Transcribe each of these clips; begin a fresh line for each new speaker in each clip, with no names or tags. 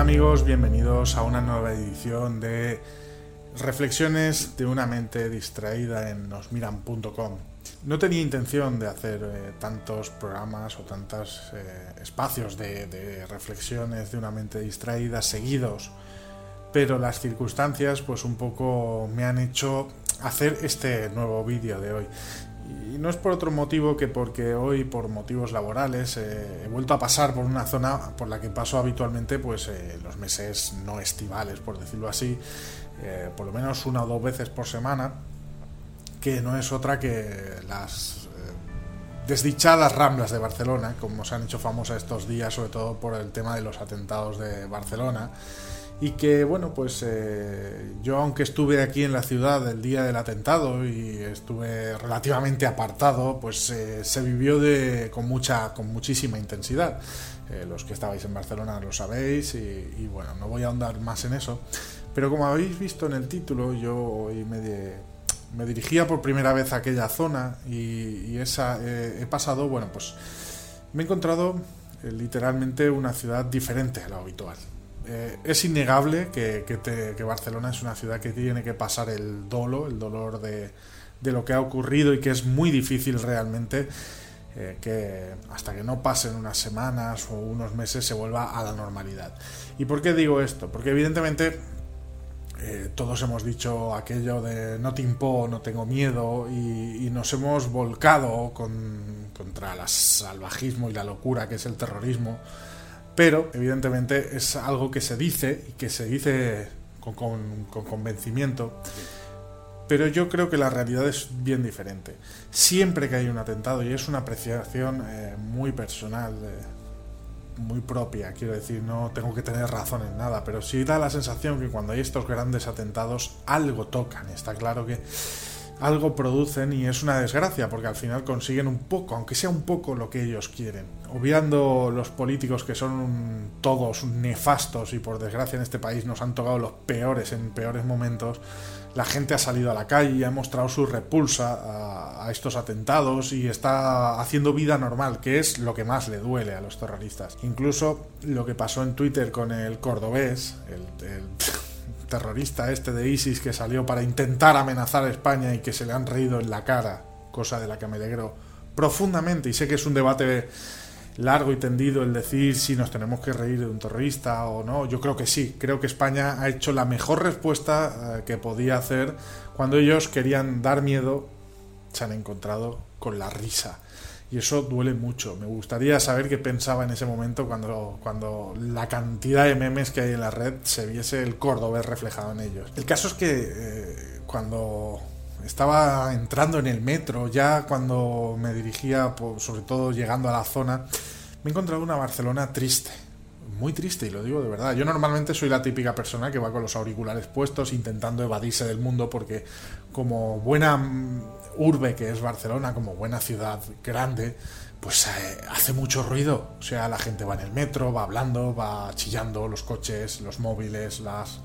Amigos, bienvenidos a una nueva edición de Reflexiones de una mente distraída en nosmiran.com. No tenía intención de hacer eh, tantos programas o tantos eh, espacios de, de reflexiones de una mente distraída seguidos, pero las circunstancias pues un poco me han hecho hacer este nuevo vídeo de hoy. Y no es por otro motivo que porque hoy, por motivos laborales, eh, he vuelto a pasar por una zona por la que paso habitualmente pues eh, los meses no estivales, por decirlo así, eh, por lo menos una o dos veces por semana, que no es otra que las desdichadas ramblas de Barcelona, como se han hecho famosas estos días, sobre todo por el tema de los atentados de Barcelona y que bueno pues eh, yo aunque estuve aquí en la ciudad el día del atentado y estuve relativamente apartado pues eh, se vivió con mucha con muchísima intensidad. Eh, los que estabais en Barcelona lo sabéis y, bueno no voy a ahondar más en eso. Pero como habéis visto en el título yo me, dirigía por primera vez a aquella zona y, esa he pasado bueno pues me he encontrado literalmente una ciudad diferente a la habitual eh, es innegable que, Barcelona es una ciudad que tiene que pasar el dolo, el dolor de, lo que ha ocurrido y que es muy difícil realmente eh, que hasta que no pasen unas semanas o unos meses se vuelva a la normalidad. ¿Y por qué digo esto? Porque evidentemente eh, todos hemos dicho aquello de no te impo, no tengo miedo y, nos hemos volcado con, contra el salvajismo y la locura que es el terrorismo pero evidentemente es algo que se dice y que se dice con, con, con, convencimiento. Pero yo creo que la realidad es bien diferente. Siempre que hay un atentado, y es una apreciación eh, muy personal, eh, muy propia, quiero decir, no tengo que tener razón en nada, pero sí da la sensación que cuando hay estos grandes atentados, algo tocan. Está claro que algo producen y es una desgracia porque al final consiguen un poco, aunque sea un poco lo que ellos quieren. Obviando los políticos que son todos nefastos y por desgracia en este país nos han tocado los peores en peores momentos, la gente ha salido a la calle y ha mostrado su repulsa a, estos atentados y está haciendo vida normal, que es lo que más le duele a los terroristas. Incluso lo que pasó en Twitter con el cordobés, el terrorista este de ISIS que salió para intentar amenazar a España y que se le han reído en la cara, cosa de la que me alegro profundamente y sé que es un debate largo y tendido el decir si nos tenemos que reír de un terrorista o no. Yo creo que sí, creo que España ha hecho la mejor respuesta eh, que podía hacer cuando ellos querían dar miedo, se han encontrado con la risa y eso duele mucho. Me gustaría saber qué pensaba en ese momento cuando, cuando la cantidad de memes que hay en la red se viese el cordobés reflejado en ellos. El caso es que eh, cuando estaba entrando en el metro, ya cuando me dirigía, sobre todo llegando a la zona, me he encontrado una Barcelona triste. Muy triste, y lo digo de verdad. Yo normalmente soy la típica persona que va con los auriculares puestos intentando evadirse del mundo porque como buena urbe que es Barcelona, como buena ciudad grande, pues eh, hace mucho ruido. O sea, la gente va en el metro, va hablando, va chillando los coches, los móviles, las.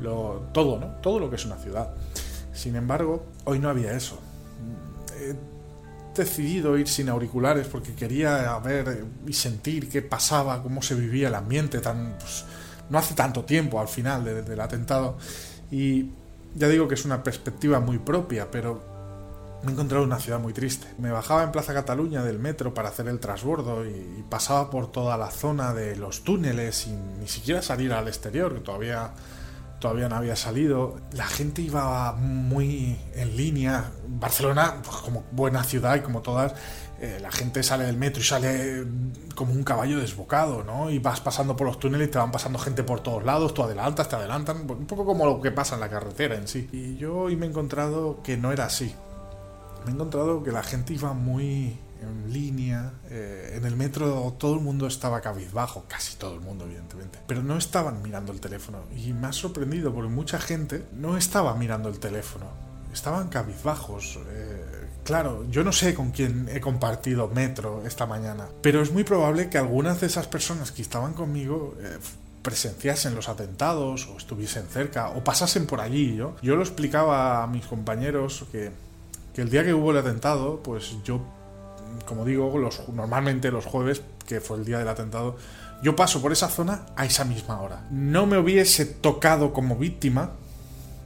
Lo, todo, ¿no? Todo lo que es una ciudad. Sin embargo, hoy no había eso. He decidido ir sin auriculares porque quería ver y sentir qué pasaba, cómo se vivía el ambiente tan. Pues, no hace tanto tiempo al final de, del atentado. Y ya digo que es una perspectiva muy propia, pero me he encontrado una ciudad muy triste. Me bajaba en Plaza Cataluña del metro para hacer el transbordo y, pasaba por toda la zona de los túneles sin ni siquiera salir al exterior, que todavía, todavía no había salido. La gente iba muy en línea. Barcelona, pues, como buena ciudad y como todas, eh, la gente sale del metro y sale como un caballo desbocado, ¿no? Y vas pasando por los túneles y te van pasando gente por todos lados, tú adelantas, te adelantan, un poco como lo que pasa en la carretera en sí. Y yo hoy me he encontrado que no era así. Me he encontrado que la gente iba muy en línea. Eh, en el metro todo el mundo estaba cabizbajo, casi todo el mundo, evidentemente. Pero no estaban mirando el teléfono. Y me ha sorprendido porque mucha gente no estaba mirando el teléfono. Estaban cabizbajos. Eh, claro, yo no sé con quién he compartido metro esta mañana. Pero es muy probable que algunas de esas personas que estaban conmigo... Eh, presenciasen los atentados o estuviesen cerca o pasasen por allí. Yo, yo lo explicaba a mis compañeros que, que el día que hubo el atentado, pues yo como digo, los, normalmente los jueves, que fue el día del atentado, yo paso por esa zona a esa misma hora. No me hubiese tocado como víctima,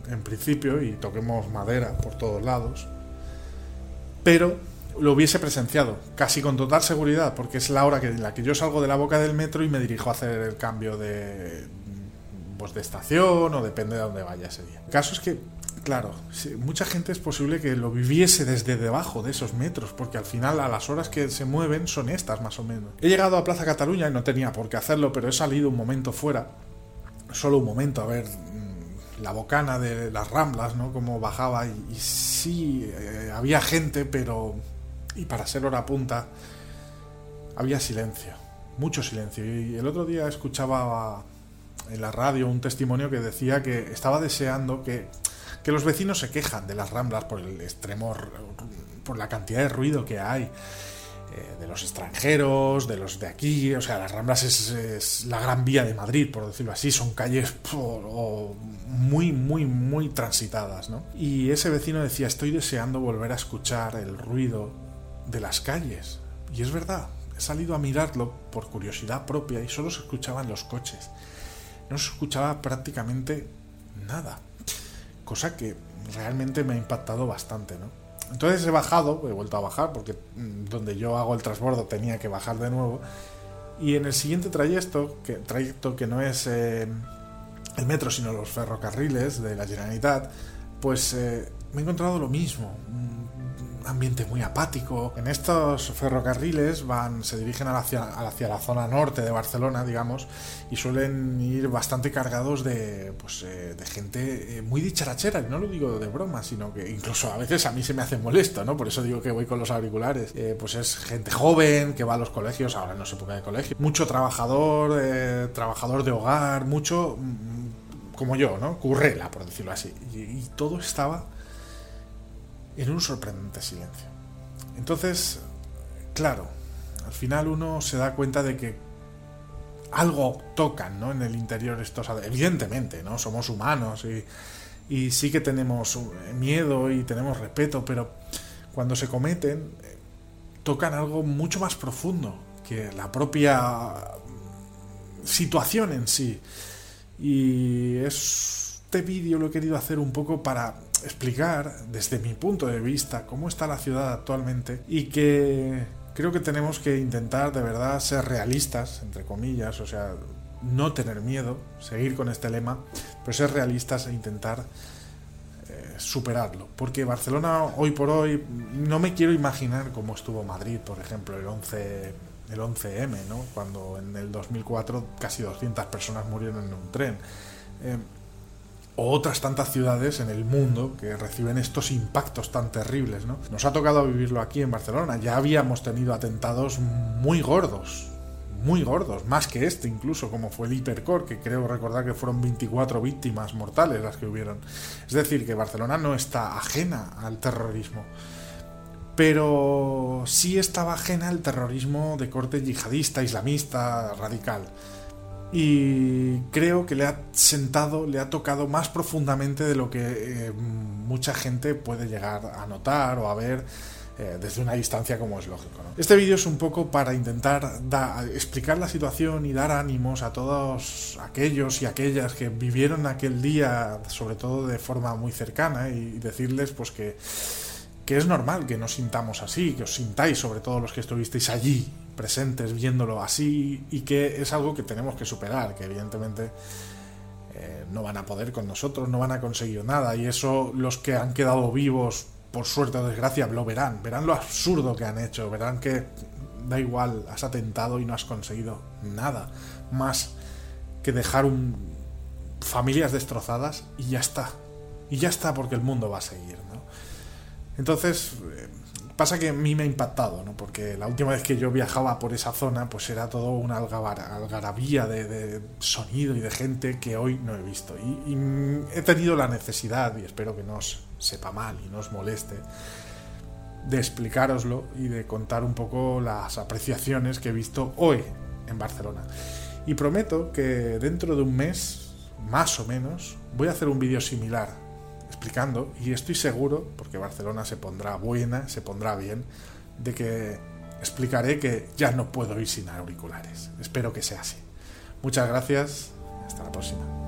en principio, y toquemos madera por todos lados, pero lo hubiese presenciado, casi con total seguridad, porque es la hora que, en la que yo salgo de la boca del metro y me dirijo a hacer el cambio de, pues de estación o depende de dónde vaya ese día. El caso es que Claro, mucha gente es posible que lo viviese desde debajo de esos metros, porque al final a las horas que se mueven son estas más o menos. He llegado a Plaza Cataluña y no tenía por qué hacerlo, pero he salido un momento fuera, solo un momento, a ver mm, la bocana de las ramblas, ¿no? Como bajaba y, sí, eh, había gente, pero... Y para ser hora punta, había silencio, mucho silencio. Y el otro día escuchaba en la radio un testimonio que decía que estaba deseando que que los vecinos se quejan de las ramblas por el extremo, por la cantidad de ruido que hay, eh, de los extranjeros, de los de aquí, o sea, las ramblas es, la gran vía de Madrid, por decirlo así, son calles muy, muy, muy transitadas, ¿no? Y ese vecino decía, estoy deseando volver a escuchar el ruido de las calles. Y es verdad, he salido a mirarlo por curiosidad propia y solo se escuchaban los coches. No se escuchaba prácticamente nada cosa que realmente me ha impactado bastante, ¿no? Entonces he bajado, he vuelto a bajar porque mm, donde yo hago el transbordo tenía que bajar de nuevo y en el siguiente trayecto, que, trayecto que no es eh, el metro sino los ferrocarriles de la Generalitat, pues eh, me he encontrado lo mismo, ambiente muy apático. En estos ferrocarriles van, se dirigen hacia, hacia la zona norte de Barcelona, digamos, y suelen ir bastante cargados de, pues, eh, de gente eh, muy dicharachera, y no lo digo de broma, sino que incluso a veces a mí se me hace molesto, ¿no? Por eso digo que voy con los auriculares. Eh, pues es gente joven que va a los colegios, ahora no se época de colegio, mucho trabajador, trabajador de hogar, mucho mm, como yo, ¿no? Currela, por decirlo así. y todo estaba en un sorprendente silencio. Entonces, claro, al final uno se da cuenta de que algo tocan ¿no? en el interior estos... Evidentemente, ¿no? Somos humanos y, y sí que tenemos miedo y tenemos respeto, pero cuando se cometen, eh, tocan algo mucho más profundo que la propia situación en sí. Y este vídeo lo he querido hacer un poco para explicar desde mi punto de vista cómo está la ciudad actualmente y que creo que tenemos que intentar de verdad ser realistas, entre comillas, o sea, no tener miedo, seguir con este lema, pero ser realistas e intentar eh, superarlo. Porque Barcelona hoy por hoy no me quiero imaginar cómo estuvo Madrid, por ejemplo, el 11 el 11M, ¿no? Cuando en el 2004 casi 200 personas murieron en un tren. Eh, otras tantas ciudades en el mundo que reciben estos impactos tan terribles. ¿no? Nos ha tocado vivirlo aquí en Barcelona. Ya habíamos tenido atentados muy gordos, muy gordos, más que este incluso, como fue el Hipercore, que creo recordar que fueron 24 víctimas mortales las que hubieron. Es decir, que Barcelona no está ajena al terrorismo. Pero sí estaba ajena al terrorismo de corte yihadista, islamista, radical y creo que le ha sentado, le ha tocado más profundamente de lo que eh, mucha gente puede llegar a notar o a ver eh, desde una distancia como es lógico. Este vídeo es un poco para intentar explicar la situación y dar ánimos a todos aquellos y aquellas que vivieron aquel día, sobre todo de forma muy cercana, y decirles pues que, que es normal que nos sintamos así, que os sintáis, sobre todo los que estuvisteis allí presentes viéndolo así y que es algo que tenemos que superar, que evidentemente eh, no van a poder con nosotros, no van a conseguir nada. Y eso los que han quedado vivos, por suerte o desgracia, lo verán. Verán lo absurdo que han hecho, verán que da igual, has atentado y no has conseguido nada más que dejar un, familias destrozadas y ya está. Y ya está porque el mundo va a seguir. ¿no? Entonces, eh, pasa que a mí me ha impactado, ¿no? porque la última vez que yo viajaba por esa zona, pues era todo una algarabía de, sonido y de gente que hoy no he visto. Y, y he tenido la necesidad, y espero que no os sepa mal y no os moleste, de explicároslo y de contar un poco las apreciaciones que he visto hoy en Barcelona. Y prometo que dentro de un mes, más o menos, voy a hacer un vídeo similar explicando, y estoy seguro, porque Barcelona se pondrá buena, se pondrá bien, de que explicaré que ya no puedo ir sin auriculares. Espero que sea así. Muchas gracias, hasta la próxima.